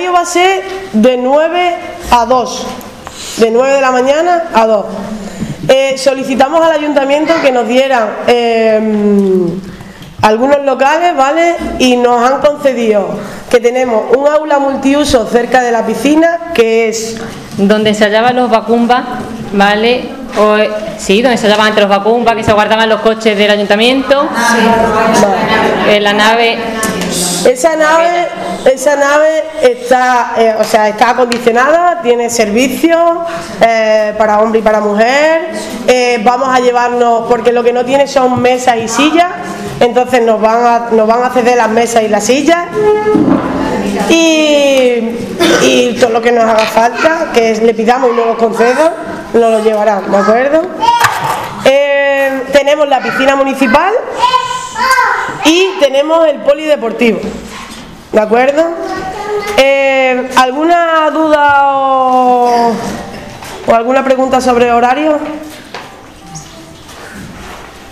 horario va a ser de 9 a 2. De 9 de la mañana a 2. Eh, solicitamos al ayuntamiento que nos dieran eh, algunos locales, ¿vale? Y nos han concedido que tenemos un aula multiuso cerca de la piscina, que es... Donde se hallaban los vacumbas, ¿vale? O, sí, donde se hallaban entre los vacumbas, que se guardaban los coches del ayuntamiento. En la nave esa nave, esa nave está, eh, o sea, está acondicionada, tiene servicios eh, para hombre y para mujer. Eh, vamos a llevarnos, porque lo que no tiene son mesas y sillas, entonces nos van a, nos van a ceder las mesas y las sillas. Y, y todo lo que nos haga falta, que le pidamos y no concedan, nos lo llevarán, ¿de acuerdo? tenemos la piscina municipal y tenemos el polideportivo. ¿De acuerdo? Eh, ¿Alguna duda o, alguna pregunta sobre horario?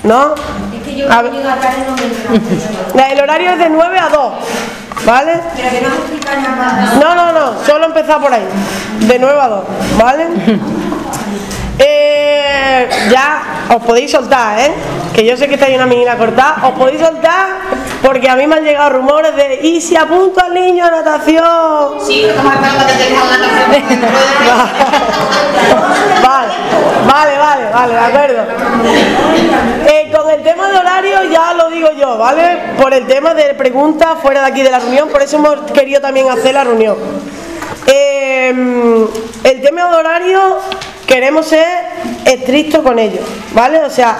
¿No? Es que yo El horario es de 9 a 2, ¿vale? no No, no, solo empezar por ahí. De 9 a 2, ¿vale? Eh, ya os podéis soltar, ¿eh? Que yo sé que estáis una menina cortada. Os podéis soltar porque a mí me han llegado rumores de ¿y si apunto al niño a natación? Sí, natación. vale, vale, vale, vale, de acuerdo. Eh, con el tema de horario ya lo digo yo, ¿vale? Por el tema de preguntas fuera de aquí de la reunión, por eso hemos querido también hacer la reunión. Eh, el tema de horario queremos ser estrictos con ellos, ¿vale? O sea,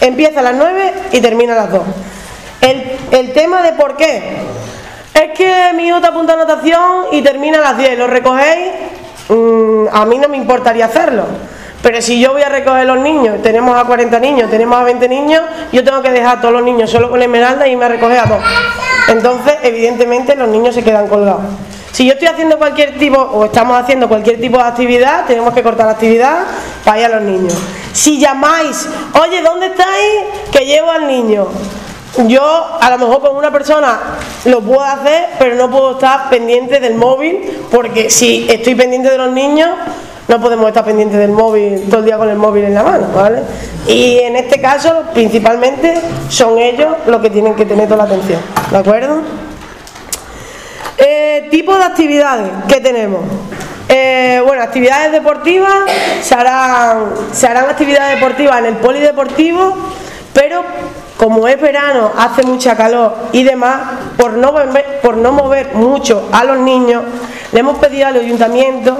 empieza a las 9 y termina a las 2. El, tema de por qué. Es que mi te apunta a natación y termina a las 10. ¿Lo recogéis? Mm, a mí no me importaría hacerlo. Pero si yo voy a recoger los niños, tenemos a 40 niños, tenemos a 20 niños, yo tengo que dejar a todos los niños solo con esmeralda y me recoge a dos. Entonces, evidentemente, los niños se quedan colgados. Si yo estoy haciendo cualquier tipo, o estamos haciendo cualquier tipo de actividad, tenemos que cortar la actividad para ir a los niños. Si llamáis, oye, ¿dónde estáis? Que llevo al niño. Yo a lo mejor con una persona lo puedo hacer, pero no puedo estar pendiente del móvil, porque si estoy pendiente de los niños, no podemos estar pendientes del móvil todo el día con el móvil en la mano, ¿vale? Y en este caso, principalmente, son ellos los que tienen que tener toda la atención, ¿de acuerdo? Eh, tipo de actividades que tenemos. Eh, bueno, actividades deportivas, se harán, se harán actividades deportivas en el polideportivo, pero como es verano, hace mucha calor y demás, por no, mover, por no mover mucho a los niños, le hemos pedido al ayuntamiento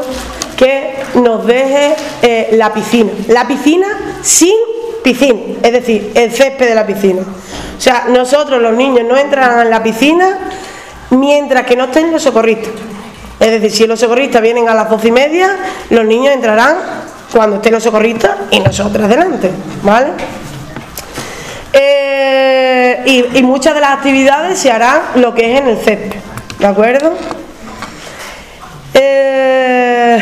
que nos deje eh, la piscina. La piscina sin piscina, es decir, el césped de la piscina. O sea, nosotros los niños no entran en la piscina mientras que no estén los socorristas. Es decir, si los socorristas vienen a las doce y media, los niños entrarán cuando estén los socorristas y nosotros delante, ¿vale? Eh, y, muchas de las actividades se harán lo que es en el césped, ¿de acuerdo? Eh,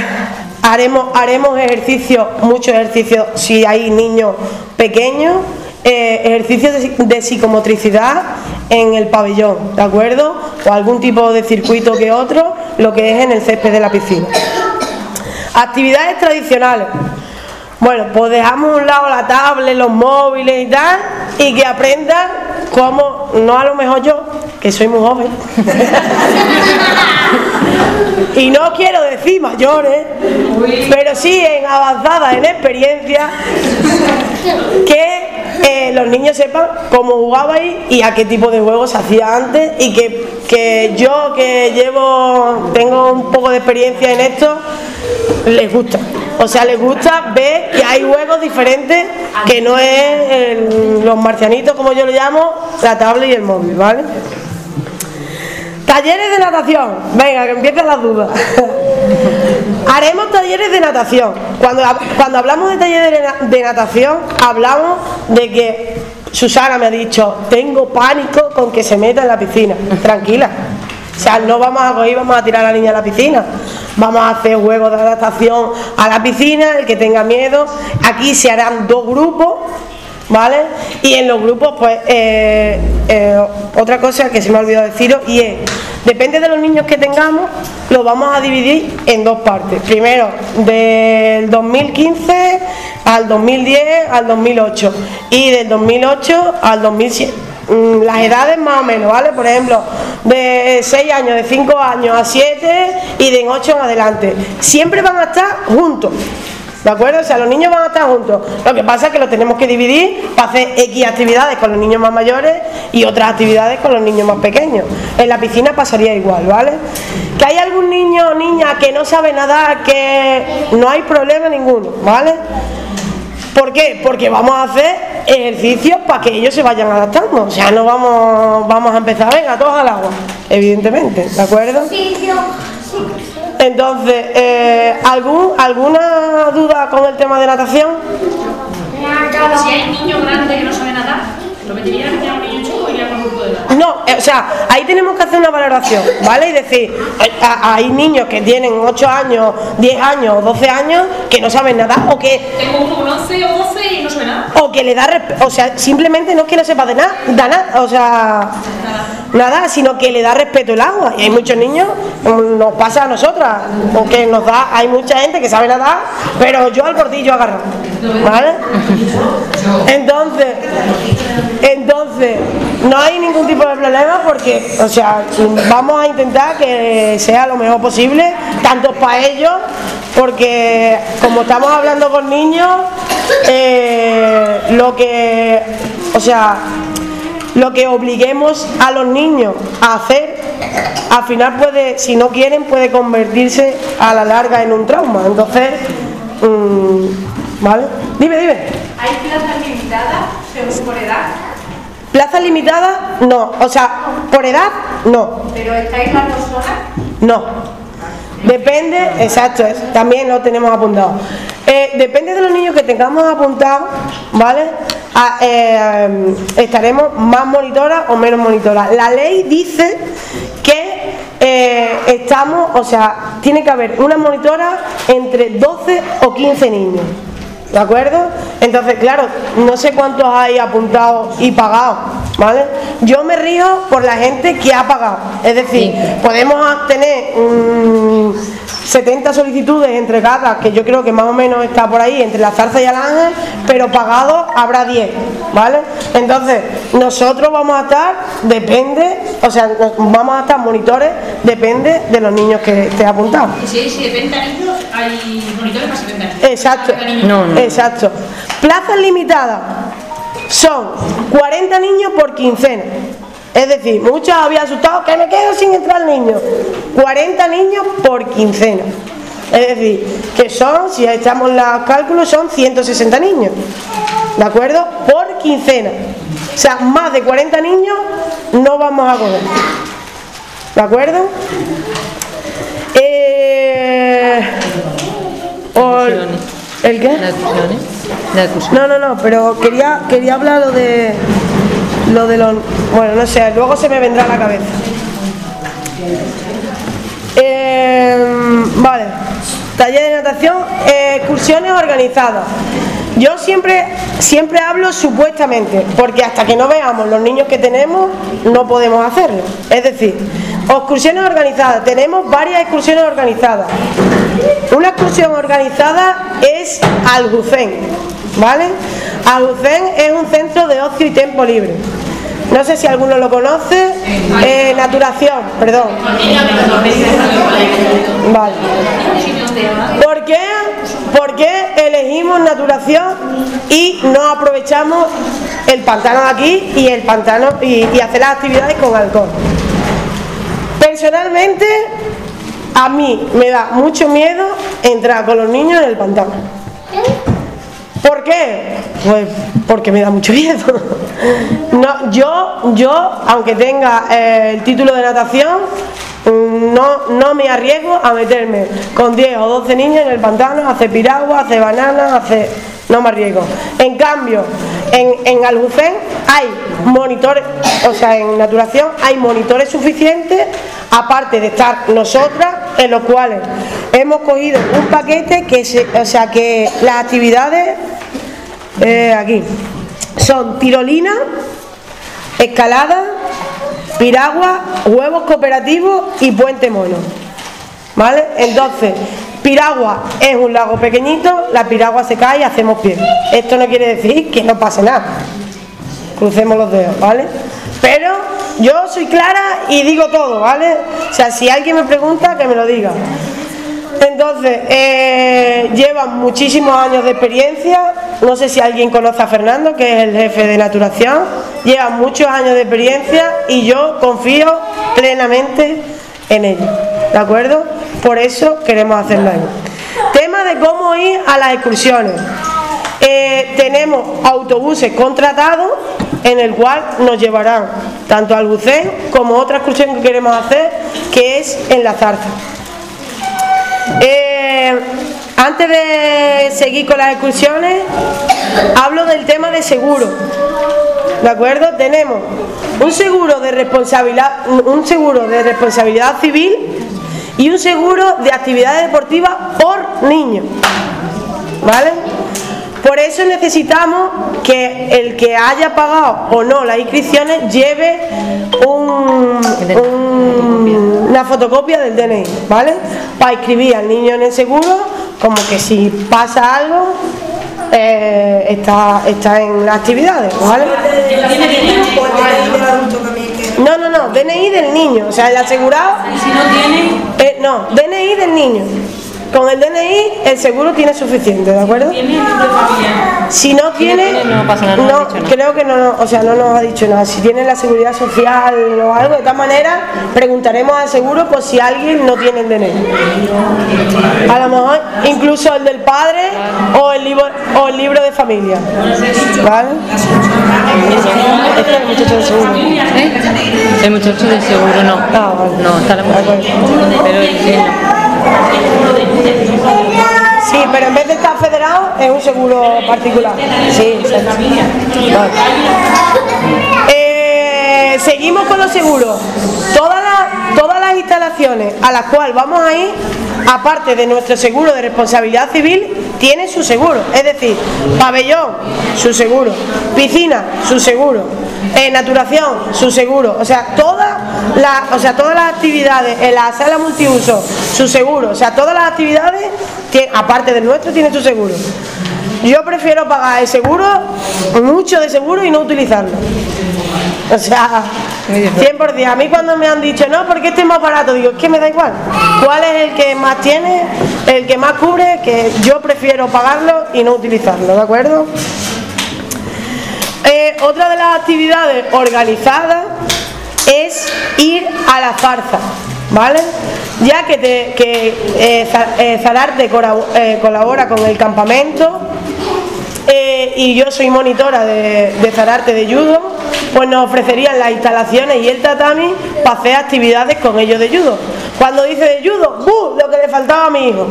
haremos, haremos ejercicios, muchos ejercicios si hay niños pequeños, eh, ejercicios de, psicomotricidad en el pabellón, ¿de acuerdo? O algún tipo de circuito que otro, lo que es en el césped de la piscina. Actividades tradicionales. Bueno, pues dejamos a un lado la tablet, los móviles y tal, y que aprendan cómo, no a lo mejor yo, que soy muy joven, y no quiero decir mayores, pero sí en avanzada en experiencia, que eh, los niños sepan cómo jugabais y a qué tipo de juegos se hacía antes y que, que yo que llevo, tengo un poco de experiencia en esto, les gusta. O sea, les gusta ver que hay juegos diferentes que no es los marcianitos, como yo lo llamo, la tablet y el móvil, ¿vale? Talleres de natación. Venga, que empiecen las dudas. Haremos talleres de natación. Cuando, cuando hablamos de talleres de natación, hablamos de que Susana me ha dicho, tengo pánico con que se meta en la piscina. Tranquila. O sea, no vamos a coger, vamos a tirar a la niña a la piscina. Vamos a hacer juegos de adaptación a la piscina, el que tenga miedo. Aquí se harán dos grupos, ¿vale? Y en los grupos, pues, eh, eh, otra cosa que se me ha olvidado deciros, y es Depende de los niños que tengamos, lo vamos a dividir en dos partes. Primero, del 2015 al 2010 al 2008 y del 2008 al 2007 mm, las edades más o menos, ¿vale? Por ejemplo, de 6 años, de 5 años a 7 y de 8 en adelante. Siempre van a estar juntos. ¿De acuerdo? O sea, los niños van a estar juntos. Lo que pasa es que lo tenemos que dividir para hacer X actividades con los niños más mayores y otras actividades con los niños más pequeños. En la piscina pasaría igual, ¿vale? Que hay algún niño o niña que no sabe nadar, que no hay problema ninguno, ¿vale? ¿Por qué? Porque vamos a hacer ejercicios para que ellos se vayan adaptando. O sea, no vamos, vamos a empezar, venga, todos al agua, evidentemente, ¿de acuerdo? Sí, sí. Entonces, eh, ¿algún, ¿alguna duda con el tema de natación? Si hay niños grandes que no saben nadar, ¿lo metería a un niño chico o iría con un grupo de edad? No, eh, o sea, ahí tenemos que hacer una valoración, ¿vale? Y decir, hay niños que tienen 8 años, 10 años o 12 años que no saben nadar o que... Tengo uno con 11 o 12 O que le da... O sea, simplemente no es que no sepa de nada, da nada, o sea nada, sino que le da respeto el agua. Y hay muchos niños, nos pasa a nosotras, porque nos da, hay mucha gente que sabe nadar, pero yo al gordillo agarro. ¿Vale? Entonces, entonces, no hay ningún tipo de problema porque, o sea, vamos a intentar que sea lo mejor posible, tanto para ellos, porque como estamos hablando con niños, eh, lo que, o sea, lo que obliguemos a los niños a hacer, al final puede, si no quieren, puede convertirse a la larga en un trauma. Entonces, mmm, ¿vale? Dime, dime. ¿Hay plazas limitadas según por edad? ¿Plazas limitadas? No. O sea, por edad, no. ¿Pero estáis las dos horas? No. Depende, exacto, también lo tenemos apuntado. Eh, depende de los niños que tengamos apuntados, ¿vale? Eh, estaremos más monitoras o menos monitoras. La ley dice que eh, estamos, o sea, tiene que haber una monitora entre 12 o 15 niños. ¿De acuerdo? Entonces, claro, no sé cuántos hay apuntados y pagados, ¿vale? Yo me río por la gente que ha pagado. Es decir, podemos tener 70 solicitudes entregadas, que yo creo que más o menos está por ahí, entre la zarza y el ángel, pero pagados habrá 10, ¿vale? Entonces, nosotros vamos a estar, depende, o sea, vamos a estar monitores, depende de los niños que esté apuntado. ¿Y si hay 70 niños, hay monitores para 70 niños? Exacto, exacto. Plazas limitadas son 40 niños por quincena. Es decir, muchos habían asustado que me quedo sin entrar niños. 40 niños por quincena. Es decir, que son, si echamos los cálculos, son 160 niños. ¿De acuerdo? Por quincena. O sea, más de 40 niños no vamos a coger. ¿De acuerdo? Eh, ¿El qué? No, no, no, pero quería, quería hablar lo de lo de los... Bueno, no sé, luego se me vendrá a la cabeza. Em, vale, taller de natación, excursiones organizadas. Yo siempre, siempre hablo supuestamente, porque hasta que no veamos los niños que tenemos, no podemos hacerlo. Es decir, excursiones organizadas. Tenemos varias excursiones organizadas. Una excursión organizada es Aljucén, ¿vale? Aljucén es un centro de ocio y tiempo libre. No sé si alguno lo conoce. Eh, naturación, perdón. Vale. ¿Por qué? ¿Por qué elegimos naturación y no aprovechamos el pantano aquí y el pantano y, y hacer las actividades con alcohol? Personalmente, a mí me da mucho miedo entrar con los niños en el pantano. ¿Por qué? Pues porque me da mucho miedo. No, yo, yo, aunque tenga eh, el título de natación, no, no me arriesgo a meterme con 10 o 12 niños en el pantano, a hacer piragua, a hacer bananas, a hacer... No me arriesgo. En cambio, en, en Albucén hay monitores, o sea, en naturación hay monitores suficientes, aparte de estar nosotras, en los cuales hemos cogido un paquete que, se, o sea, que las actividades eh, aquí son tirolina, escalada, piragua, huevos cooperativos y puente mono. ¿Vale? Entonces, piragua es un lago pequeñito, la piragua se cae y hacemos pie. Esto no quiere decir que no pase nada. Crucemos los dedos, ¿vale? Pero yo soy clara y digo todo, ¿vale? O sea, si alguien me pregunta, que me lo diga. Entonces, eh, llevan muchísimos años de experiencia. No sé si alguien conoce a Fernando, que es el jefe de Naturación. Llevan muchos años de experiencia y yo confío plenamente en ellos. ¿De acuerdo? Por eso queremos hacerlo ahí. Tema de cómo ir a las excursiones. Eh, tenemos autobuses contratados en el cual nos llevarán tanto al bucén como otra excursión que queremos hacer, que es en la zarza. Eh, antes de seguir con las excursiones, hablo del tema de seguro. ¿De acuerdo? Tenemos un seguro de responsabilidad, un seguro de responsabilidad civil y un seguro de actividades deportivas por niño. ¿Vale? Por eso necesitamos que el que haya pagado o no las inscripciones lleve una fotocopia del DNI, ¿vale? Para inscribir al niño en el seguro, como que si pasa algo, eh, está, está en las actividades, ¿vale? No, no, no, DNI del niño, o sea, el asegurado. si no tiene? Eh, no, DNI del niño. Con el DNI el seguro tiene suficiente, ¿de acuerdo? Si no tiene, no, pasa nada, no, creo que no, o sea, no nos ha dicho nada. Si tiene la seguridad social o algo, de todas maneras, preguntaremos al seguro por si alguien no tiene el DNI. A lo mejor incluso el del padre o el libro, o el libro de familia. ¿Vale? Este es el muchacho del seguro. ¿Eh? El muchacho del seguro no. Ah, vale. No, está la mujer. Pero el Sí, pero en vez de estar federado es un seguro particular. Sí, eh, seguimos con los seguros. Todas las, instalaciones a las cuales vamos a ir, aparte de nuestro seguro de responsabilidad civil, tienen su seguro. Es decir, pabellón, su seguro. Piscina, su seguro eh, naturación, su seguro, o sea, todas las, o sea, todas las actividades en la sala multiuso, su seguro, o sea, todas las actividades, aparte del nuestro, tiene su seguro. Yo prefiero pagar el seguro, mucho de seguro y no utilizarlo. O sea, 100%. A mí cuando me han dicho, no, porque este es más barato, digo, es que me da igual. ¿Cuál es el que más tiene, el que más cubre? Que yo prefiero pagarlo y no utilizarlo, ¿de acuerdo? Eh, otra de las actividades organizadas es ir a la farsa, ¿vale? Ya que, te, que eh, eh, Zararte colabora con el campamento y yo soy monitora de, de, Zararte de judo, pues nos ofrecerían las instalaciones y el tatami para hacer actividades con ellos de judo. Cuando dice de judo, ¡buh! Lo que le faltaba a mi hijo.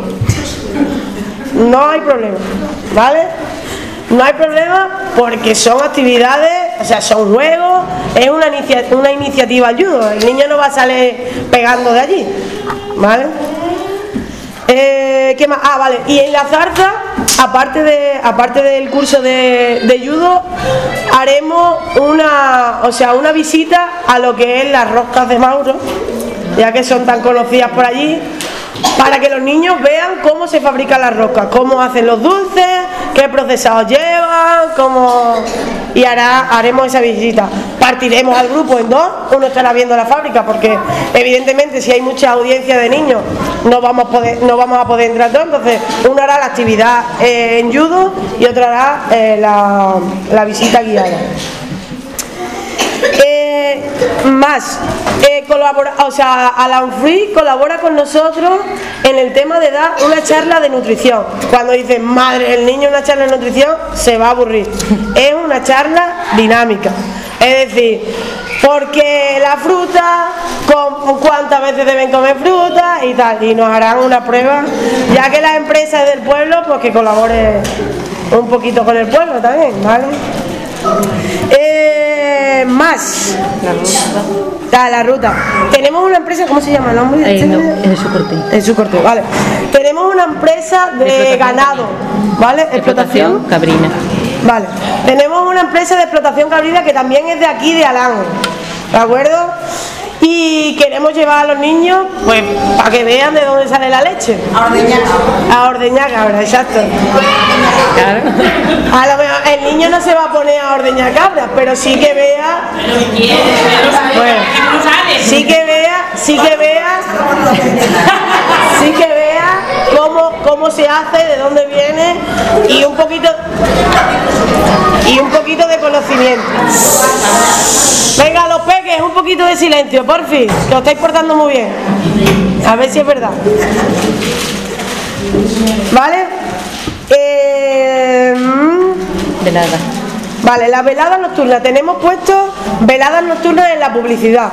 No hay problema, ¿vale? No hay problema porque son actividades, o sea, son juegos, es una, una iniciativa ayuda. El niño no va a salir pegando de allí. ¿Vale? Eh, ¿Qué más? Ah, vale. Y en la zarza, aparte, de, aparte del curso de, de judo, haremos una, o sea, una visita a lo que es las roscas de Mauro, ya que son tan conocidas por allí para que los niños vean cómo se fabrican las roscas, cómo hacen los dulces, qué procesados llevan, cómo y hará, haremos esa visita. Partiremos al grupo en dos, uno estará viendo la fábrica, porque evidentemente si hay mucha audiencia de niños no vamos a poder, no vamos a entrar todos, entonces uno hará la actividad eh, en judo y otro hará eh, la visita guiada. Más, eh, colabora, o sea, Alan Free colabora con nosotros en el tema de dar una charla de nutrición. Cuando dicen, madre, el niño una charla de nutrición, se va a aburrir. Es una charla dinámica. Es decir, porque la fruta, con, cuántas veces deben comer fruta y tal. Y nos harán una prueba, ya que la empresa es del pueblo, pues que colabore un poquito con el pueblo también, ¿vale? Más. La ruta. la ruta. Tenemos una empresa, ¿cómo se llama el nombre? Eh, no, en su corte. En su corte, vale. Tenemos una empresa de ganado, ¿vale? Explotación, cabrina. Vale. Tenemos una empresa de explotación cabrina que también es de aquí, de Alán. ¿De acuerdo? Y queremos llevar a los niños, pues, para que vean de dónde sale la leche. A ordeñar. A ordeñar cabra, exacto. Claro. A lo mejor el niño no se va a poner a ordeñar cabras, pero sí que vea, bueno, sí que vea, sí que vea, sí que vea cómo, cómo se hace, de dónde viene y un poquito y un poquito de conocimiento. Venga, los peques, un poquito de silencio, por fin, que os estáis portando muy bien. A ver si es verdad. ¿Vale? Eh, mm, Velada. Vale, la velada nocturna. Tenemos puesto veladas nocturnas en la publicidad.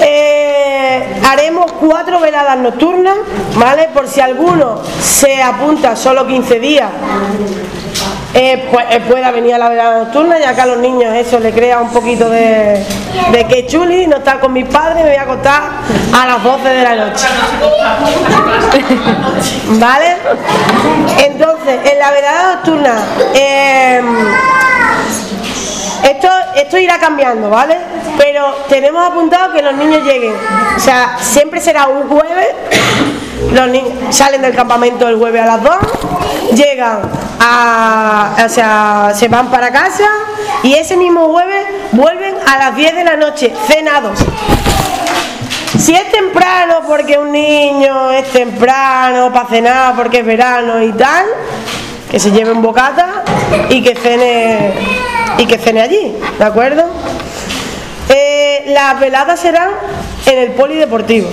Eh, haremos cuatro veladas nocturnas, ¿vale? Por si alguno se apunta solo 15 días, eh, pues, eh, pueda venir a la velada nocturna, ya que a los niños eso le crea un poquito de, de que chuli, no estar con mis padres, me voy a acostar a las 12 de la noche. ¿Vale? Entonces, en la velada nocturna, eh, esto, esto irá cambiando, ¿vale? Pero tenemos apuntado que los niños lleguen. O sea, siempre será un jueves. Los niños salen del campamento el jueves a las 2, llegan a. O sea, se van para casa y ese mismo jueves vuelven a las 10 de la noche, cenados. Si es temprano porque un niño es temprano para cenar porque es verano y tal, que se lleve un bocata y que cene y que cene allí, ¿de acuerdo? Eh, las veladas serán en el polideportivo.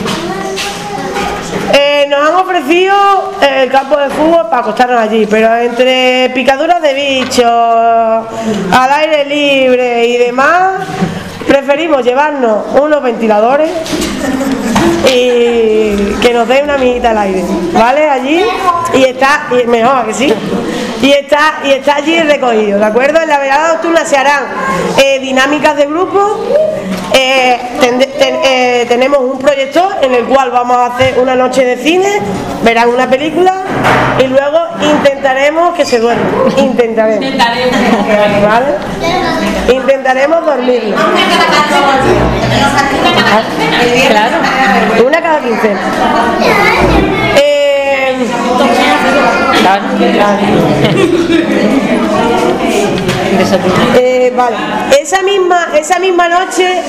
Eh, nos han ofrecido el campo de fútbol para acostarnos allí, pero entre picaduras de bichos, al aire libre y demás, preferimos llevarnos unos ventiladores y que nos dé una amiguita al aire, ¿vale? Allí y está, y mejor ¿a que sí, y está, y está allí recogido, ¿de acuerdo? En la velada nocturna se harán eh, dinámicas de grupo, eh, ten- ten- eh, tenemos un proyector en el cual vamos a hacer una noche de cine, verán una película y luego intentaremos que se duerman, intentaremos, ¿vale? Intentaremos dormirlo. Claro. Una cada quincena. Eh, Claro. Desayuno. Eh, vale. Esa misma, esa misma noche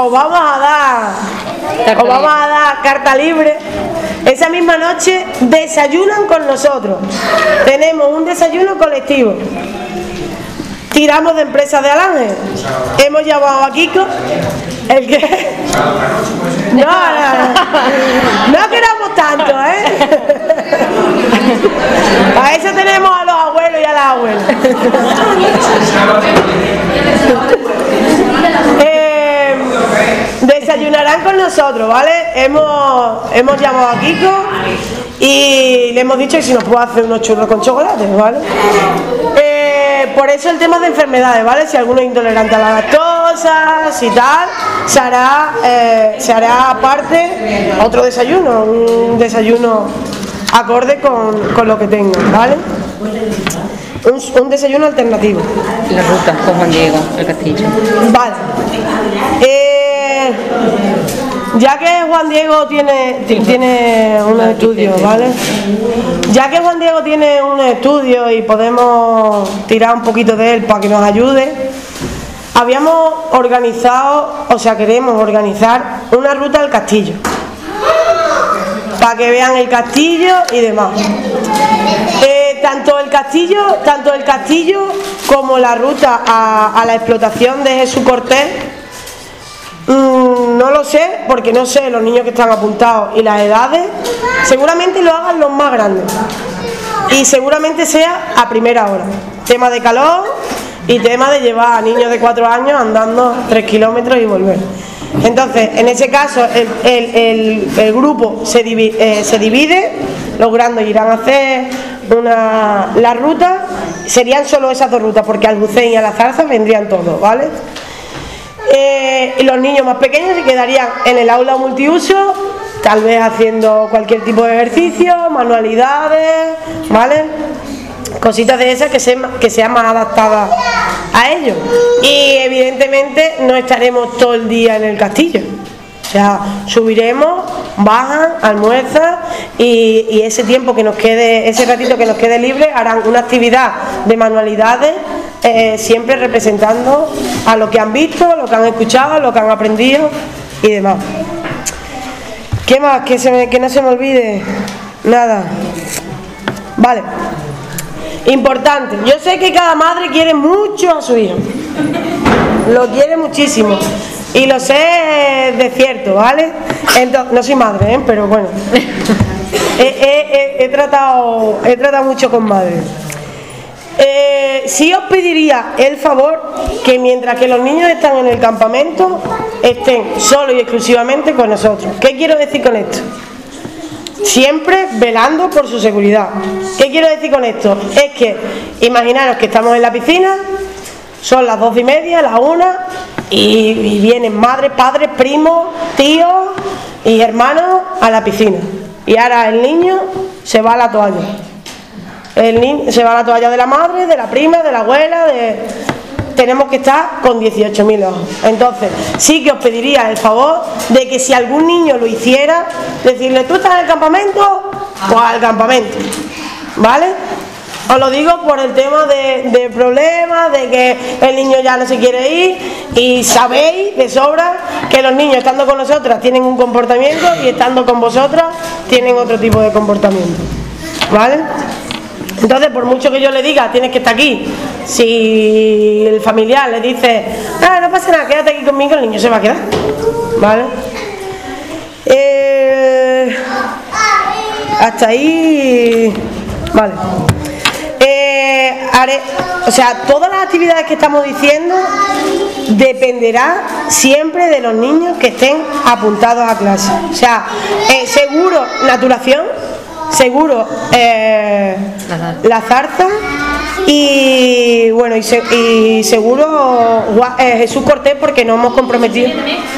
os vamos a dar, os vamos a dar carta libre. Esa misma noche desayunan con nosotros. Tenemos un desayuno colectivo. Tiramos de empresas de Alange. Hemos llamado a Kiko. ¿El que No, no, no. No queramos tanto, ¿eh? Para eso tenemos a los abuelos y a las abuelas. Eh, desayunarán con nosotros, ¿vale? Hemos, hemos llamado a Kiko y le hemos dicho que si nos puede hacer unos churros con chocolate, ¿vale? Eh, por eso el tema de enfermedades, ¿vale? Si alguno es intolerante a la lactosa, si tal, se hará, eh, se hará aparte otro desayuno, un desayuno acorde con, con lo que tengan, ¿vale? Un, un desayuno alternativo. La ruta con Juan Diego, el castillo. Vale. Eh, ya que Juan Diego tiene, ti- tiene unos estudios, ¿vale? Ya que Juan Diego tiene unos estudios y podemos tirar un poquito de él para que nos ayude, habíamos organizado, o sea, queremos organizar una ruta al castillo. Para que vean el castillo y demás. Eh, tanto el castillo, tanto el castillo como la ruta a, la explotación de Jesús Cortés, mm, no lo sé, porque no sé los niños que están apuntados y las edades, seguramente lo hagan los más grandes. Y seguramente sea a primera hora. Tema de calor y tema de llevar a niños de cuatro años andando tres kilómetros y volver. Entonces, en ese caso, el, grupo se, divi- eh, se divide, irán a hacer una, la ruta, serían solo esas dos rutas, porque al Bucén y a la Zarza vendrían todos, ¿vale? Eh, y los niños más pequeños se quedarían en el aula multiuso, tal vez haciendo cualquier tipo de ejercicio, manualidades, ¿vale? Cositas de esas que, se, que sean más adaptadas a ello. Y evidentemente no estaremos todo el día en el castillo. O sea, subiremos, bajan, almuerzan y, ese tiempo que nos quede, ese ratito que nos quede libre, harán una actividad de manualidades, eh, siempre representando a lo que han visto, lo que han escuchado, lo que han aprendido y demás. ¿Qué más? Que, se me- que no se me olvide. Nada. Vale. Importante. Yo sé que cada madre quiere mucho a su hijo. Lo quiere muchísimo. Y lo sé de cierto, ¿vale? Entonces, no soy madre, ¿eh? pero bueno. He, tratado, he tratado mucho con madres. Eh, sí os pediría el favor que mientras que los niños están en el campamento, estén solo y exclusivamente con nosotros. ¿Qué quiero decir con esto? Siempre velando por su seguridad. ¿Qué quiero decir con esto? Es que imaginaros que estamos en la piscina, son las dos y media, las una, y, vienen madres, padres, primos, tíos y hermanos a la piscina. Y ahora el niño se va a la toalla. El niño se va a la toalla de la madre, de la prima, de la abuela, de... tenemos que estar con 18.000 ojos. Entonces, sí que os pediría el favor de que si algún niño lo hiciera, decirle, ¿tú estás en el campamento? Pues al campamento. ¿Vale? Os lo digo por el tema de, de problemas, de que el niño ya no se quiere ir y sabéis de sobra que los niños estando con nosotras tienen un comportamiento y estando con vosotras tienen otro tipo de comportamiento. ¿Vale? Entonces, por mucho que yo le diga, tienes que estar aquí, si el familiar le dice, ah, no pasa nada, quédate aquí conmigo, el niño se va a quedar. ¿Vale? Eh, hasta ahí. Vale. Eh, o sea, todas las actividades que estamos diciendo dependerá siempre de los niños que estén apuntados a clase. O sea, eh, seguro naturación, seguro eh, la zarza y bueno y, se- y seguro eh, Jesús Cortés porque nos hemos comprometido.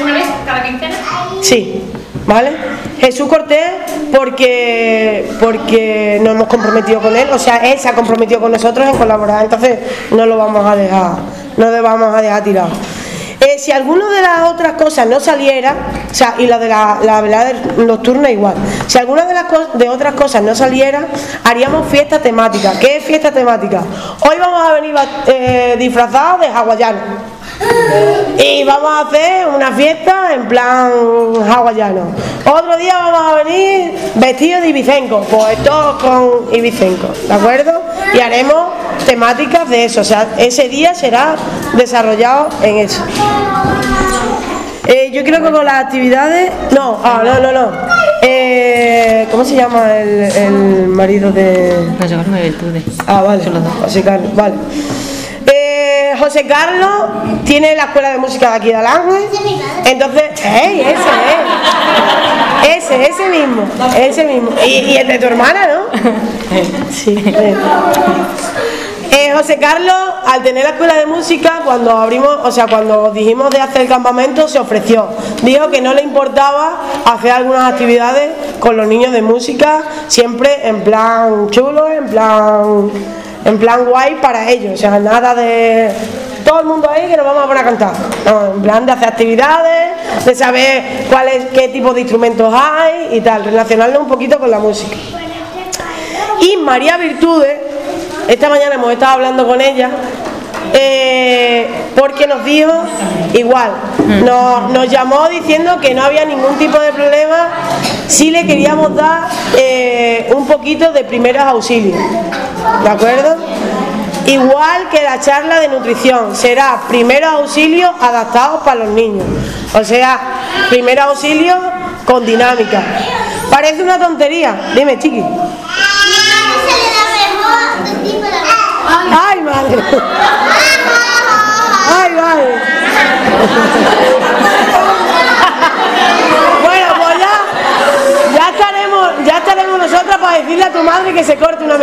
Una vez cada quincena. Sí, ¿vale? Jesús Cortés porque porque nos hemos comprometido con él, o sea, él se ha comprometido con nosotros en colaborar, entonces no lo vamos a dejar, no lo vamos a dejar tirado. Eh, si alguna de las otras cosas no saliera, o sea, y la de la, la velada nocturna igual, si alguna de las de otras cosas no saliera, haríamos fiesta temática. ¿Qué es fiesta temática? Hoy vamos a venir eh, disfrazados de hawaianos. Y vamos a hacer una fiesta en plan hawaiano. Otro día vamos a venir vestidos de ibicenco, pues todos con ibicenco, ¿de acuerdo? Y haremos temáticas de eso, o sea, ese día será desarrollado en eso. Eh, yo creo que con las actividades. No, ah, no, no, no. Eh, ¿Cómo se llama el, el marido de.? No llegar nueve virtudes. Ah, vale. José Carlos, vale. Eh, José Carlos tiene la escuela de música de aquí de Alange. Entonces, ¡ey! Ese, eh. Ese, ese mismo. Ese mismo. Y, y el de tu hermana, ¿no? Sí. Eh, José Carlos, al tener la escuela de música, cuando abrimos, o sea, cuando dijimos de hacer el campamento, se ofreció. Dijo que no le importaba hacer algunas actividades con los niños de música, siempre en plan chulo, en plan, en plan guay para ellos. O sea, nada de todo el mundo ahí que nos vamos a poner a cantar. No, en plan de hacer actividades, de saber cuál es, qué tipo de instrumentos hay y tal, relacionarlo un poquito con la música. Y María Virtudes, esta mañana hemos estado hablando con ella, eh, porque nos dijo igual, nos, nos llamó diciendo que no había ningún tipo de problema. Si le queríamos dar eh, un poquito de primeros auxilios, ¿de acuerdo? Igual que la charla de nutrición, será primeros auxilios adaptados para los niños, o sea, primeros auxilios con dinámica. Parece una tontería, dime chiqui. Ay, madre. Ay, madre. Bueno, pues ya, ya estaremos, ya estaremos nosotras para decirle a tu madre que se corte una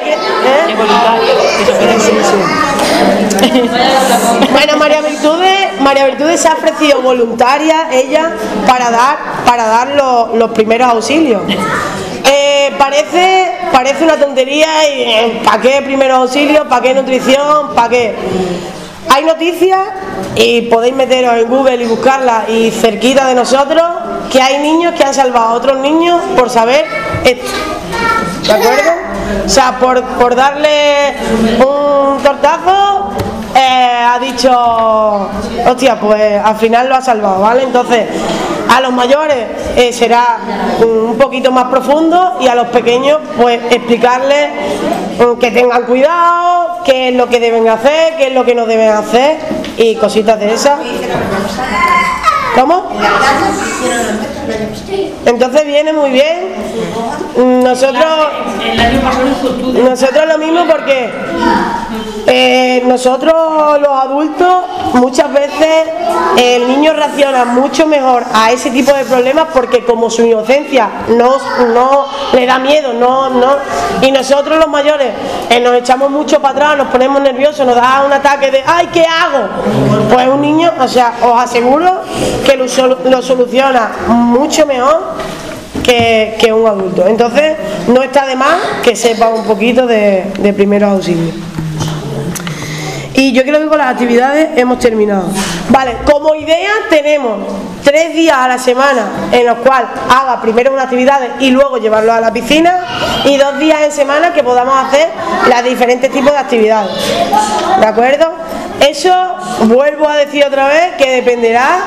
que- ¿eh? Bueno, María Virtudes, María Virtudes se ha ofrecido voluntaria, ella, para dar, para dar los, primeros auxilios. Eh, parece, parece una tontería y eh, ¿para qué primeros auxilios? ¿Para qué nutrición? ¿Para qué? Hay noticias y podéis meteros en Google y buscarla y cerquita de nosotros que hay niños que han salvado a otros niños por saber esto. ¿De acuerdo? O sea, por, por darle un tortazo, eh, ha dicho, hostia, pues al final lo ha salvado, ¿vale? Entonces, a los mayores eh, será un poquito más profundo y a los pequeños, pues explicarles mm, que tengan cuidado, qué es lo que deben hacer, qué es lo que no deben hacer y cositas de esas. ¿Cómo? Entonces viene muy bien. Nosotros, nosotros lo mismo porque eh, nosotros los adultos muchas veces el niño reacciona mucho mejor a ese tipo de problemas porque como su inocencia no, no le da miedo, no, no, y nosotros los mayores eh, nos echamos mucho para atrás, nos ponemos nerviosos, nos da un ataque de ¡ay, qué hago! Pues un niño, o sea, os aseguro que lo, lo soluciona mucho mejor que, que un adulto. Entonces, no está de más que sepa un poquito de, de primeros auxilios. Y yo creo que con las actividades hemos terminado. Vale, como idea tenemos tres días a la semana en los cuales haga primero unas actividades y luego llevarlo a la piscina y dos días en semana que podamos hacer los diferentes tipos de actividades. ¿De acuerdo? Eso vuelvo a decir otra vez que dependerá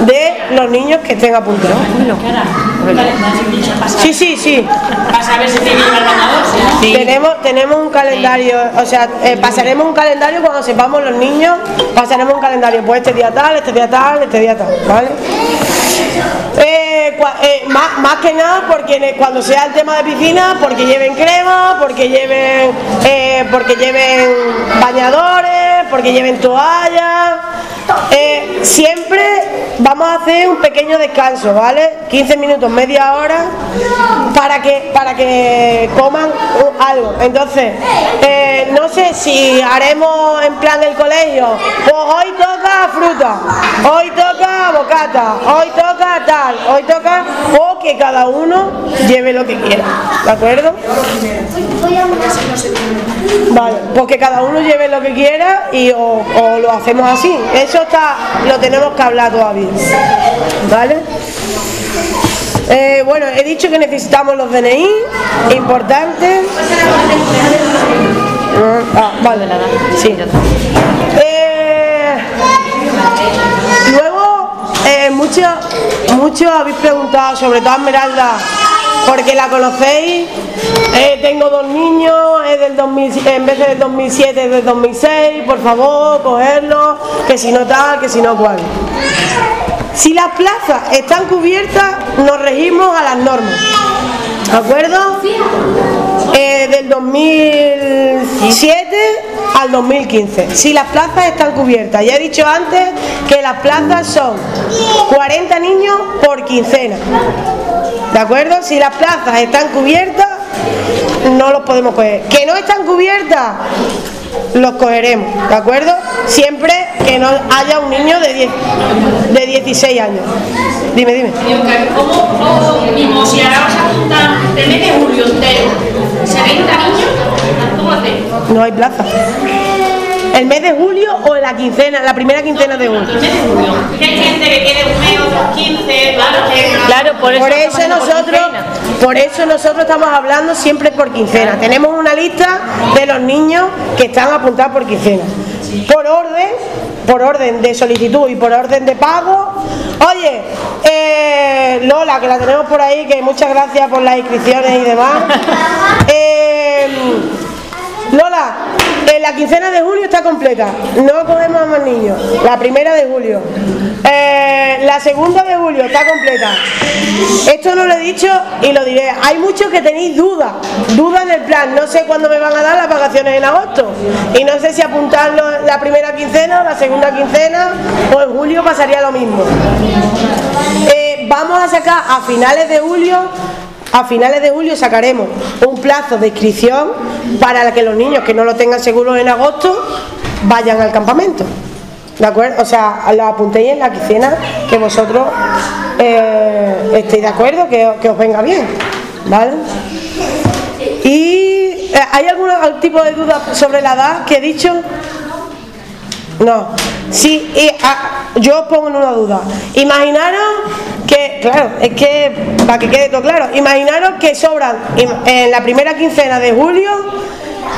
de los niños que estén apuntados. Sí, sí, sí. Tenemos, tenemos un calendario, o sea, eh, pasaremos un calendario cuando sepamos los niños, pasaremos un calendario, pues este día tal, este día tal, este día tal, ¿vale? Eh, eh, más, más que nada porque cuando sea el tema de piscina, porque lleven crema, porque lleven, eh, porque lleven bañadores, porque lleven toallas. Eh, siempre vamos a hacer un pequeño descanso, ¿vale? 15 minutos, media hora, para que, para que coman algo. Entonces, no sé si haremos en plan del colegio, pues hoy toca fruta, hoy toca bocata, hoy toca tal, hoy toca, o que cada uno lleve lo que quiera, ¿de acuerdo? Vale, pues que cada uno lleve lo que quiera y o, o lo hacemos así. Eso está, lo tenemos que hablar todavía. ¿Vale? Eh, bueno, he dicho que necesitamos los DNI, importante. Ah, vale, sí. Eh, luego, eh, muchos muchos habéis preguntado, sobre todo a Esmeralda, porque la conocéis. Eh, tengo dos niños, es del 2000, en vez de del 2007 es del 2006, por favor, cogerlo, que si no tal, que si no cual. Si las plazas están cubiertas, nos regimos a las normas. ¿De acuerdo? Eh, del 2007 al 2015. Si las plazas están cubiertas, ya he dicho antes que las plazas son 40 niños por quincena. ¿De acuerdo? Si las plazas están cubiertas, no los podemos coger. Que no están cubiertas, los cogeremos, ¿de acuerdo? Siempre que no haya un niño de, 10 de 16 años. Dime, dime. ¿Cómo, apuntar del mes de julio entero 70 niños? No hay plaza. ¿El mes de julio o la quincena, la primera quincena de julio? El mes de julio. Que hay gente que tiene un mes, otros 15, claro, que... Claro, por eso, Por eso por nosotros, quincena. por eso nosotros estamos hablando siempre por quincena. Tenemos una lista de los niños que están apuntados por quincena. Por orden, por orden de solicitud y por orden de pago. Oye, eh, Lola, que la tenemos por ahí, que muchas gracias por las inscripciones y demás. Eh, Lola, eh, la quincena de julio está completa. No cogemos a más niños. La primera de julio. Eh, la segunda de julio está completa. Esto no lo he dicho y lo diré. Hay muchos que tenéis dudas. Dudas del plan. No sé cuándo me van a dar las vacaciones en agosto. Y no sé si apuntarlo la primera quincena o la segunda quincena o en julio pasaría lo mismo. Eh, vamos a sacar a finales de julio a finales de julio sacaremos un plazo de inscripción para que los niños que no lo tengan seguro en agosto vayan al campamento. ¿De acuerdo? O sea, lo apuntéis en la quincena que vosotros eh, estéis de acuerdo, que, que os venga bien. ¿Vale? ¿Y eh, hay algún tipo de duda sobre la edad que he dicho? No. Sí, ah, yo os pongo una duda. Imaginaros que, claro, es que para que quede todo claro, imaginaros que sobran en la primera quincena de julio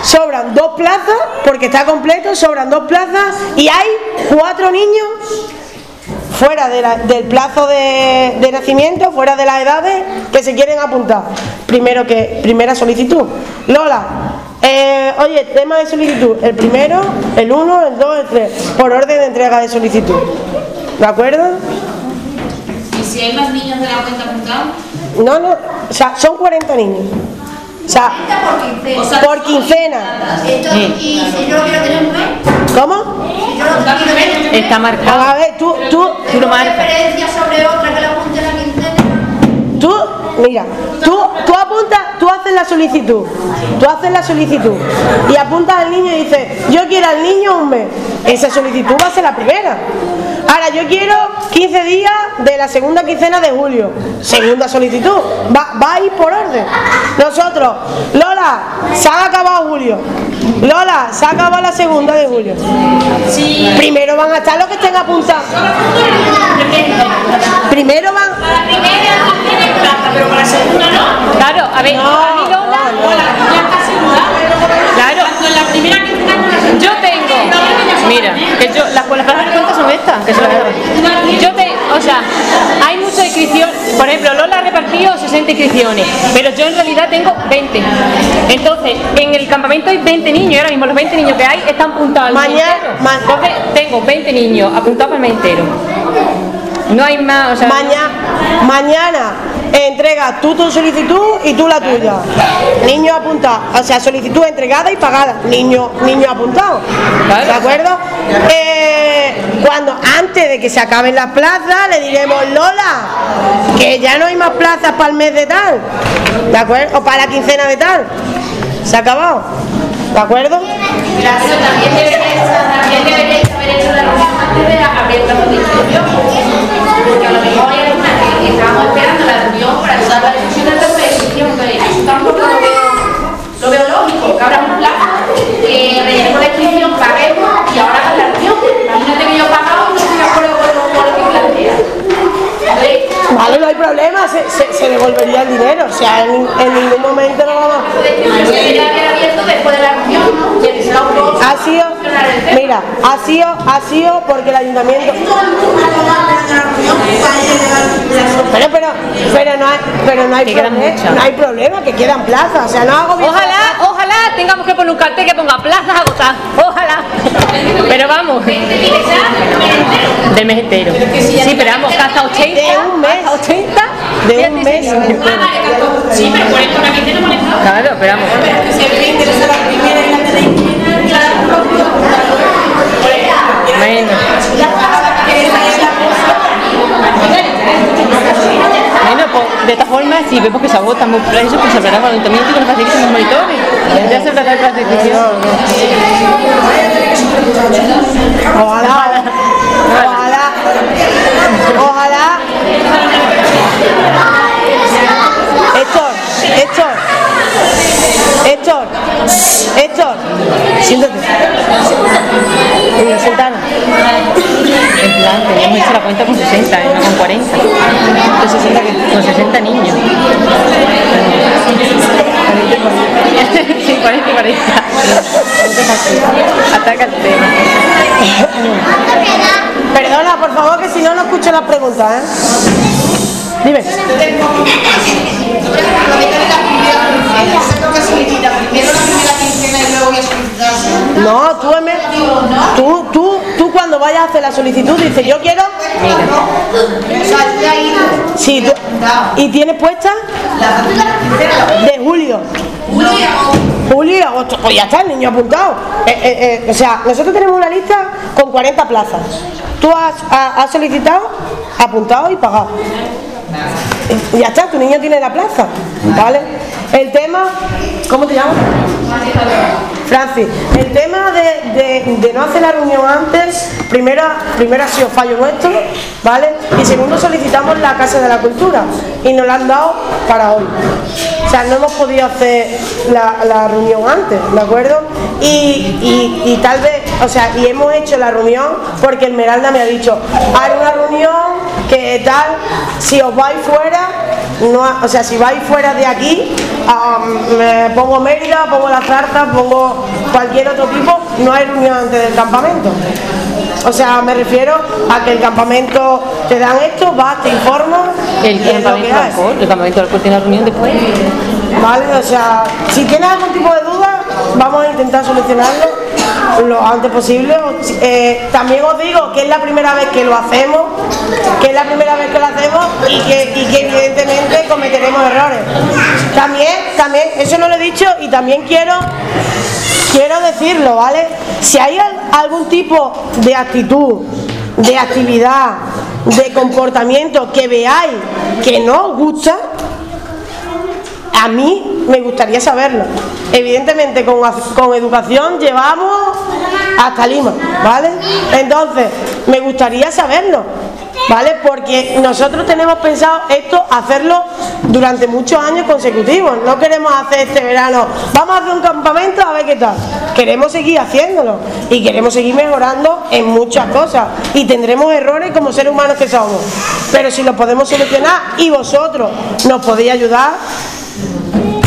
sobran dos plazas, porque está completo, sobran dos plazas y hay cuatro niños fuera del plazo de, de nacimiento, fuera de las edades, que se quieren apuntar. Primero que, primera solicitud. Lola, eh, oye, tema de solicitud. El primero, el uno, el dos, el tres. Por orden de entrega de solicitud. ¿De acuerdo? Y si hay más niños de la cuenta apuntados, No, no, o sea, son 40 niños. O sea, o sea, por quincena. ¿Cómo? Está marcado. A ver, tú, tú, Tú lo ¿tengo marcas. referencia sobre otra que la mira, tú, tú apuntas, tú haces la solicitud, tú haces la solicitud y apuntas al niño y dices, yo quiero al niño un mes. Esa solicitud va a ser la primera. Ahora, yo quiero 15 días de la segunda quincena de julio. Segunda solicitud. Va, va a ir por orden. Nosotros, Lola, se ha acabado julio. Lola, se ha acabado la segunda de julio. Primero van a estar los que estén apuntados. Primero van. para la primera tiene plaza, pero para la segunda no. Claro, a ver, No, a mí Lola, Hola, ya está asegurada. claro, en la primera segunda. yo tengo, mira, que yo, las, las plazas de cuenta son estas, que son las Yo te, o sea, hay mucha inscripción, por ejemplo, Lola ha repartido 60 inscripciones, pero yo en realidad tengo 20. Entonces, en el campamento hay 20 niños, y ahora mismo los 20 niños que hay están apuntados al Mañana- ma- Entonces, tengo 20 niños apuntados el mes entero. No hay más, o sea, Mañana, mañana entrega tú tu solicitud y tú la tuya. Niño apuntado, o sea, solicitud entregada y pagada. Niño, niño apuntado. ¿De acuerdo? Eh, cuando antes de que se acaben las plazas le diremos Lola que ya no hay más plazas para el mes de tal. ¿De acuerdo? O para la quincena de tal. Se ha acabado. ¿De acuerdo? También haber hecho la plazo de inscripción. Porque a lo mejor hay alguna que, que estábamos esperando la reunión para ayudar a la discusión del plazo de inscripción. Entonces, eso tampoco lo veo, lo veo lógico, que abra un plazo, que rellenemos la inscripción, paguemos y ahora hagan la reunión. Imagínate que yo he pagado y no estoy de acuerdo con lo, con lo que plantea. Entonces, Vale, se, se- se devolvería el dinero. O sea, en, en ningún momento un poco Ha sido, mira, ha sido, ha sido porque el ayuntamiento. Pero, pero, pero no hay, pero no hay problema, no hay problema, que quedan plazas, o sea, no hago bien. Ojalá, ojalá tengamos que poner un cartel que ponga plazas agotadas. Ojalá. Pero vamos. Del mes entero. Sí, pero vamos, que hasta 80. De un mes. Hasta 80. De un mes. Ah. Sí, pero por esto le está. Claro, pero vamos. Bueno. De esta forma, si vemos que se agotan muy precios, pues se hablará con el ayuntamiento y con los facilitos los monitores. Ya se trata de la inscripción. Ojalá, ojalá, ojalá. Héctor, Héctor, Héctor, Héctor, siéntate. Venga, sentanos. En plan, teníamos hecho la cuenta con 60, ¿eh? no con 40. ¿Con 60 Con 60 niños. sí, 40 y 40. Ataca el tema. Perdona, por favor, que si no, no escucho las preguntas, ¿eh? Dime. No, tú, en vez- tú, tú, tú cuando vayas a hacer la solicitud dices, yo quiero... Sí, tú- y tienes puesta de julio. Julio y agosto. Pues ya está, el niño apuntado. Eh, eh, eh, o sea, nosotros tenemos una lista con 40 plazas. Tú has, ha- has solicitado, apuntado y pagado. Y ya está, tu niño tiene la plaza. ¿Vale? El tema, ¿cómo te llamas? Francis, el tema de, no hacer la reunión antes, primero, primero ha sido fallo nuestro, ¿vale? Y segundo solicitamos la Casa de la Cultura y nos la han dado para hoy. O sea, no hemos podido hacer la, reunión antes, ¿de acuerdo? Y, tal vez, o sea, y hemos hecho la reunión porque el Meralda me ha dicho, haré una reunión que tal, si os vais fuera, no, o sea, si vais fuera de aquí, me pongo Mérida, pongo la zarza, pongo cualquier otro tipo, no hay reunión antes del campamento. O sea, me refiero a que el campamento te dan esto, vas, te informas El campamento alcohol, el campamento de alcohol tiene la reunión después. Vale, o sea, si tienes algún tipo de duda, vamos a intentar solucionarlo lo antes posible. Eh, también os digo que es la primera vez que lo hacemos, que es la primera vez que lo hacemos y que, evidentemente cometeremos errores. También, también, eso no lo he dicho y también quiero quiero decirlo, ¿vale? Si hay al- algún tipo de actitud, de actividad, de comportamiento que veáis que no os gusta, a mí me gustaría saberlo. Evidentemente con, con educación llevamos hasta Lima, ¿vale? Entonces, me gustaría saberlo, ¿vale? Porque nosotros tenemos pensado esto hacerlo durante muchos años consecutivos. No queremos hacer este verano, vamos a hacer un campamento a ver qué tal. Queremos seguir haciéndolo y queremos seguir mejorando en muchas cosas y tendremos errores como seres humanos que somos. Pero si los podemos solucionar y vosotros nos podéis ayudar,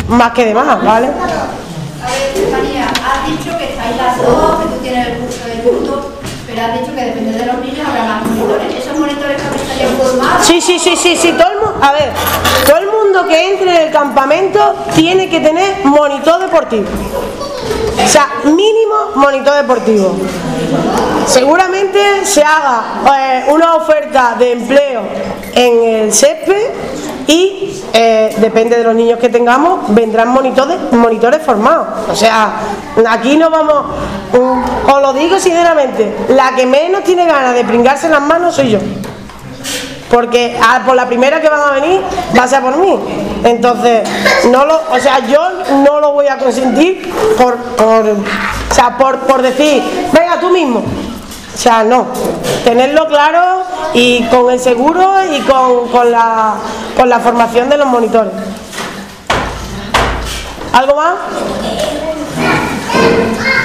más que de más, ¿vale? A ver, Estefanía, has dicho que estáis las dos, que tú tienes el curso de culto, pero has dicho que depende de los niños habrá más monitores. ¿Esos monitores también estarían formados? Sí, sí, sí, sí, sí, todo el mundo, a ver, todo el mundo que entre en el campamento tiene que tener monitor deportivo. O sea, mínimo monitor deportivo. Seguramente se haga eh, una oferta de empleo en el césped y eh, depende de los niños que tengamos, vendrán monitores, formados. O sea, aquí no vamos, mm, os lo digo sinceramente, la que menos tiene ganas de pringarse las manos soy yo. Porque a- por la primera que van a venir va a ser por mí. Entonces, no lo, o sea, yo no lo voy a consentir por, por, o sea, por, por decir, venga tú mismo. O sea, no. Tenerlo claro y con el seguro y con, con la, con la formación de los monitores. ¿Algo más?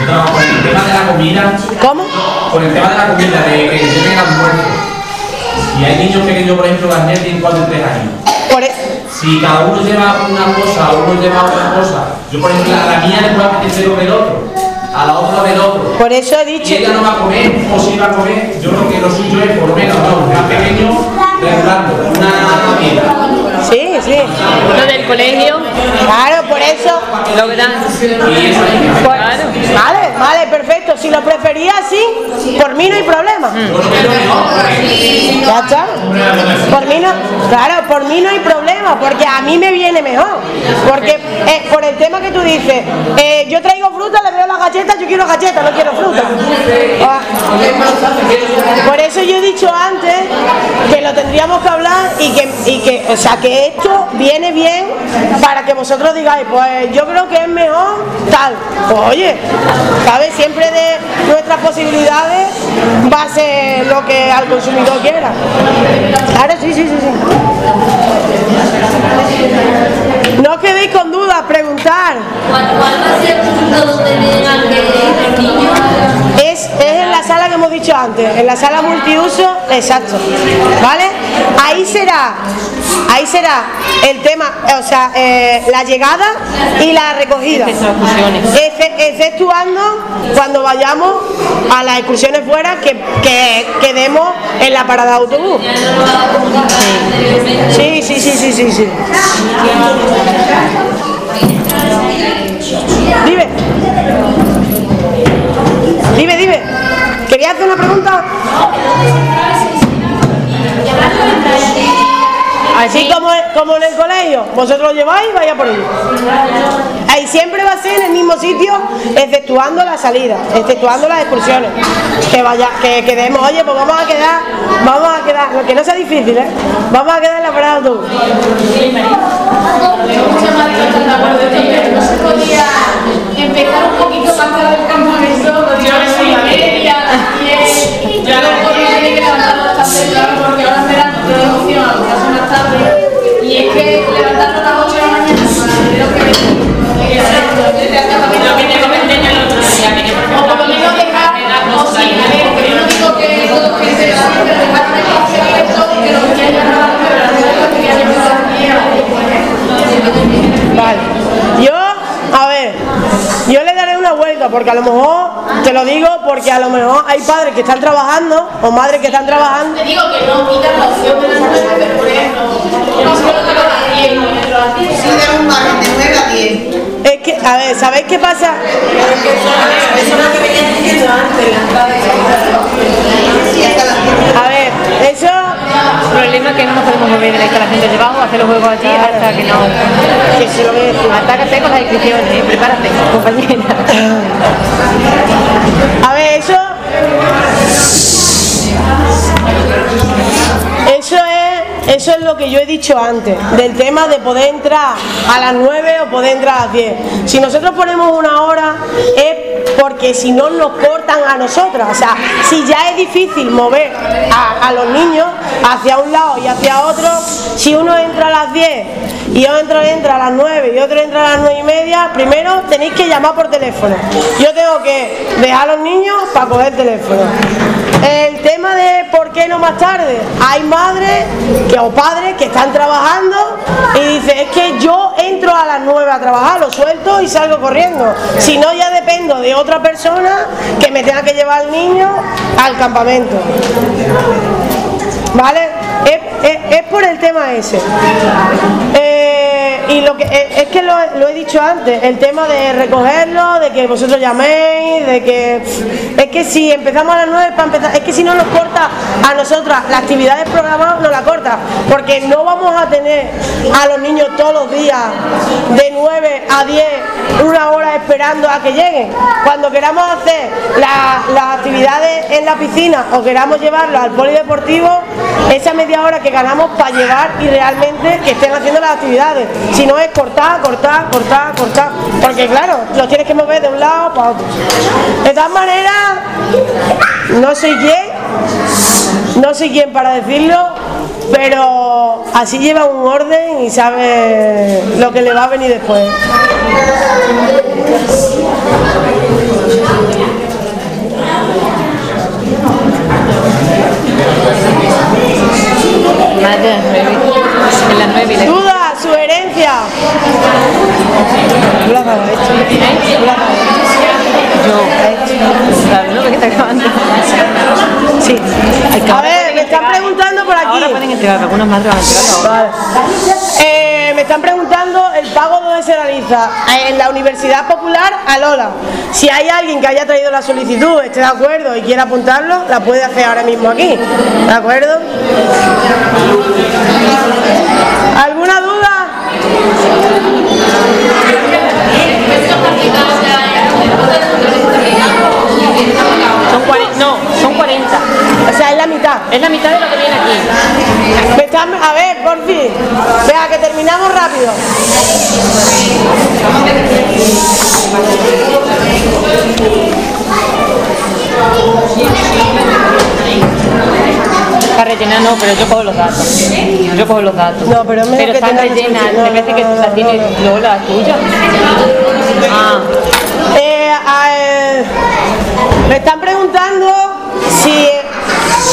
Yo trabajo con el tema de la comida, ¿Cómo? con el tema de la comida, de que lleven almuerzo. Y hay niños pequeños, por ejemplo, las niñas tienen 4 y 3 años. Por e- Si cada uno lleva una cosa, uno lleva otra cosa, yo por ejemplo, a la mía le puedo apetecer lo del otro, a la otra del otro. por eso he Y dicho. ella no va a comer, o si va a comer, yo creo que lo suyo es, por lo menos, no, más pequeño, regulando una dieta. Sí, sí. Lo del colegio, Claro, por eso. lo que dan. Y eso Claro. Vale, vale, perfecto. Si lo prefería así, por mí no hay problema. Ya está. Por mí no, claro, por mí no hay problema, porque a mí me viene mejor. Porque eh, por el tema que tú dices, eh, yo traigo fruta, le veo las galletas, yo quiero galletas, no quiero fruta. Ah, Por eso yo he dicho antes que lo tendríamos que hablar y que, y que, o sea, que esto viene bien para que vosotros digáis, pues yo creo que es mejor tal. Pues oye, ¿sabes? Siempre de nuestras posibilidades va a ser lo que al consumidor quiera. Claro, sí, sí, sí, sí. No os quedéis con dudas, preguntar. ¿Cuál va a ser el punto donde tengan que ir los niños? Es, es en la sala que hemos dicho antes, en la sala multiuso, exacto. ¿Vale? Ahí será, ahí será el tema, o sea, eh, la llegada y la recogida. Efe- exceptuando cuando vayamos a las excursiones fuera que, que quedemos en la parada de autobús. Sí, sí, sí, sí, sí, sí. Dime. Dime, dime. ¿Quería hacer una pregunta? Así como, como en el colegio, vosotros lo lleváis y vaya por ahí. Ahí siempre va a ser en el mismo sitio, exceptuando la salida, exceptuando las excursiones. Que vaya, que quedemos, oye, pues vamos a quedar, vamos a quedar, que no sea difícil, ¿eh? Vamos a quedar en la parada de autobús. No se podía empezar un poquito más tarde el campamento, no las media, las diez. Yo a lo mejor me tiene que levantarlo bastante claro porque ahora en verano tengo opción a acostarse más tarde. Y es que levantarlo a las 8 de la mañana ver lo que me Exacto, desde el campamento. O por lo menos dejar, o sí, a ver, que yo no digo que todo gente lo haga, pero dejar una clase abierto que lo que haya grabado, pero la verdad es que quería empezar aquí a las 10. Vale. Yo, a ver, yo le porque a lo mejor, te lo digo porque a lo mejor hay padres que están trabajando o madres que están trabajando. Te digo que no quitas la opción de las nueve, pero por ejemplo, no sé lo que va a 10, ponerlo a 10. Sí, de un margen de 9 a 10. Es que, a ver, ¿sabéis qué pasa? Eso es lo que venía diciendo antes, la entrada de Sí, hasta las 10. A ver, eso, problema es que no nos podemos mover de la instalación de debajo, hacer los juegos allí hasta que no. que se lo. Atácate con las inscripciones, ¿eh? prepárate, compañera. A ver. Eso eso es lo que yo he dicho antes, del tema de poder entrar a las 9 o poder entrar a las 10. Si nosotros ponemos una hora es porque si no nos cortan a nosotras. O sea, si ya es difícil mover a, los niños hacia un lado y hacia otro, si uno entra a las 10 y otro entra a las 9 y otro entra a las 9 y media, primero tenéis que llamar por teléfono. Yo tengo que dejar a los niños para coger el teléfono. El tema de por qué no más tarde. Hay madres que, o padres que están trabajando y dicen, es que yo entro a las 9 a trabajar, lo suelto y salgo corriendo. Si no, ya dependo de otra persona que me tenga que llevar al niño al campamento. ¿Vale? Es, es- por el tema ese. Eh, y lo que eh, es que lo, he dicho antes, el tema de recogerlo, de que vosotros llaméis, de que es que si empezamos a las 9 para empezar, es que si no nos corta a nosotras las actividades programadas nos la corta, porque no vamos a tener a los niños todos los días de 9 a 10 una hora esperando a que lleguen. Cuando queramos hacer la- las actividades en la piscina o queramos llevarlos al polideportivo, esa media hora que ganamos para llevar y realmente que estén haciendo las actividades. No es cortar, cortar, cortar, cortar. Porque claro, los tienes que mover de un lado para otro. De todas maneras, no soy quién, no soy quién para decirlo, pero así lleva un orden y sabe lo que le va a venir después. Nueve. En las nueve y las Duda, sugerencia. Tú la has dado esto. Tú la has dado esto. Yo. ¿Sabes lo que está? Sí. A ver, me están preguntando por aquí. Ahora pueden entregar, algunas van a ahora. Eh, me están preguntando el pago dónde se realiza. En la Universidad Popular Alola. Si hay alguien que haya traído la solicitud, esté de acuerdo y quiera apuntarlo, la puede hacer ahora mismo aquí. ¿De acuerdo? ¿Alguna duda? Son 40, no, son 40. O sea, es la mitad. Es la mitad de lo que viene aquí. A ver, por fin. Vea, que terminamos rápido. Rellena, no, pero yo cojo los datos. Yo cojo los datos. No, pero mejor que están rellenas. Me parece que no, la no, tiene no, Lola, tuya. Ah, Eh, eh, me están preguntando si.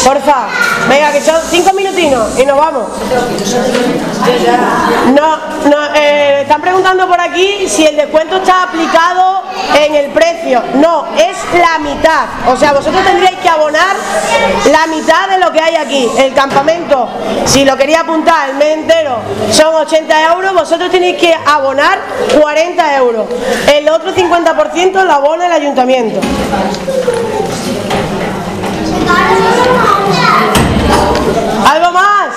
Porfa, venga, que son cinco minutinos y nos vamos. No, no, eh, están preguntando por aquí si el descuento está aplicado en el precio. No, es la mitad. O sea, vosotros tendríais que abonar la mitad de lo que hay aquí. El campamento, si lo quería apuntar el mes entero, son 80 euros. Vosotros tenéis que abonar 40 euros. El otro 50% lo abona el ayuntamiento. ¿Algo más?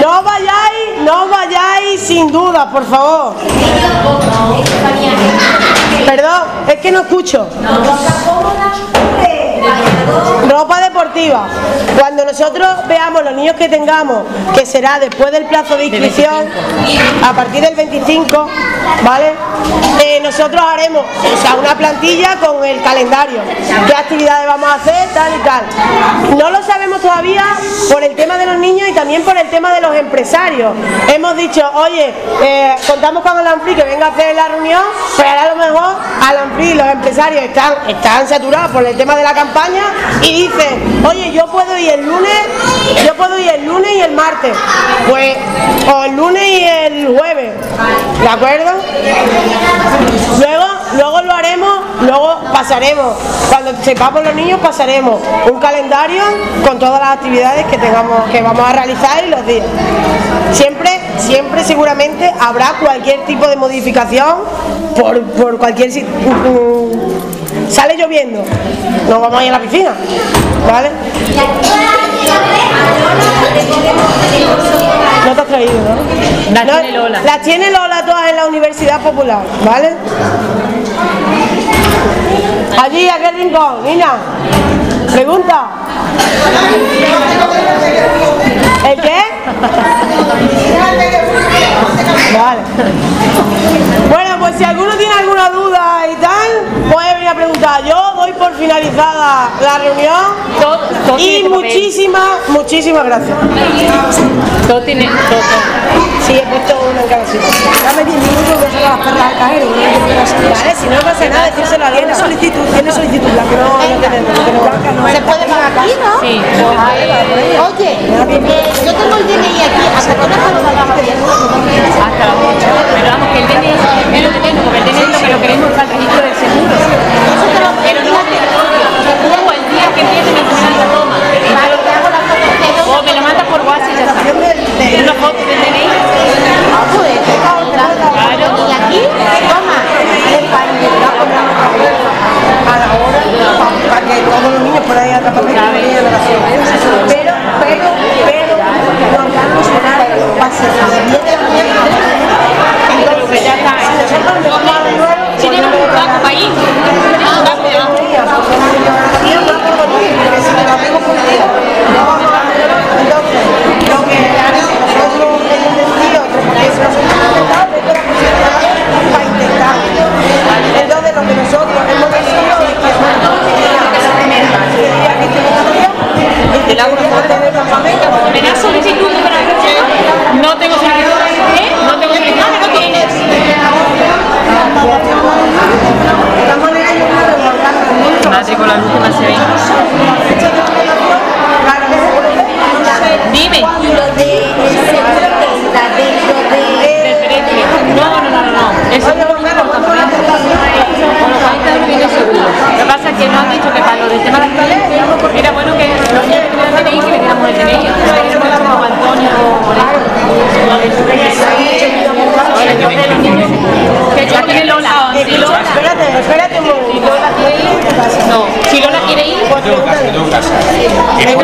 No vayáis, no vayáis sin duda, por favor. Perdón, es que no escucho. Ropa deportiva. Cuando nosotros veamos los niños que tengamos, que será después del plazo de inscripción, a partir del 25, ¿vale? Eh, nosotros haremos o sea, una plantilla con el calendario, qué actividades vamos a hacer, tal y tal. No lo sabemos todavía por el tema de los niños y también por el tema de los empresarios. Hemos dicho, oye, eh, contamos con Alanfri que venga a hacer la reunión, pero ahora a lo mejor Alanfri y los empresarios están, están saturados por el tema de la campaña y dicen, oye, yo puedo ir el lunes, yo puedo ir el lunes y el martes, pues, o el lunes y el jueves, ¿de acuerdo? Luego, luego lo haremos, luego pasaremos, cuando sepamos los niños pasaremos un calendario con todas las actividades que tengamos, que vamos a realizar y los días. Siempre, siempre seguramente habrá cualquier tipo de modificación por, por cualquier mm, sale lloviendo, nos vamos a ir a la piscina, ¿vale? No te has traído, ¿no? La No, tiene Lola. Las tiene Lola todas en la Universidad Popular, ¿vale? Allí, aquel rincón, Nina. Pregunta. ¿El qué? Vale. Bueno, pues si alguno tiene alguna duda y tal, puede Yo doy por finalizada la reunión Todo, todo y muchísimas, muchísimas gracias. Todo tiene, todo, todo. Sí, he puesto una en cada sitio. Dame 10 minutos que sacar las perlas al cajero. que que. Vale, si no pasa nada, decírselo a Lola. Tiene solicitud, tiene solicitud blanca. No, no no tenemos. No ¿Se puede pagar aquí, no? Sí. Oye, eh, yo tengo el DNI aquí. ¿Hasta qué hora estamos abiertos? Hasta las 8. Pero vamos, que el DNI es lo que tengo, porque el DNI es lo que lo queremos para el registro del seguro.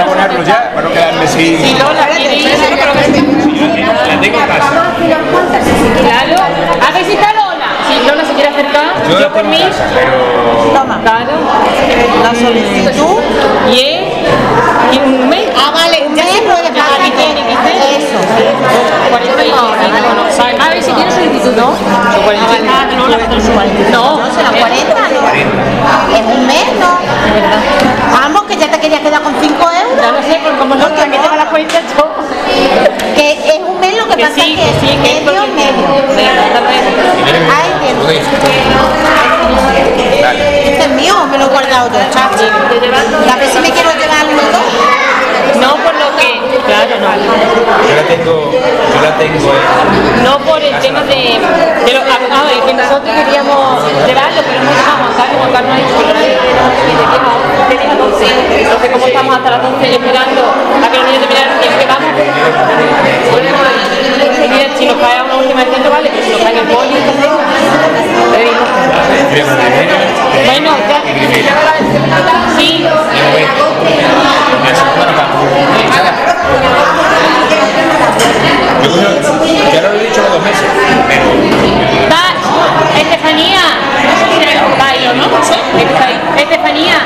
A pues ya quedarme sin. Si no, a Lola. Si Lola se quiere acercar, yo, por mí. Pero... Toma. Claro. La solicitud. Y es. un mes. Ah, vale. Ya se puede pagar. Eso. A ver si tiene solicitud, ¿no? No, la 14. No, 40. ¿Es un mes? No. Vamos, que ya te quería quedar con 5 euros. No sé por cómo lo que me lleva la cuenta yo. Que es un mes lo que, pasa sí, que, sí, que es medio, medio. Ay, bien. Este es mío, me lo he guardado yo, chacho. A ver si me quiero llevar los dos. Yo la tengo, yo la tengo. Eh. No por el tema de, de lo ah, de que nosotros queríamos llevarlo, pero no dejamos acá, como acá no hay eh, entonces como estamos hasta las 12 esperando a que los niños terminaran, y pegamos, volvemos ahí si nos cae a una última intento, vale, si nos cae en el poli, Bueno, ya. Sí. Yo ya lo he dicho dos meses. Estefanía. Bailo, ¿no? Estefanía.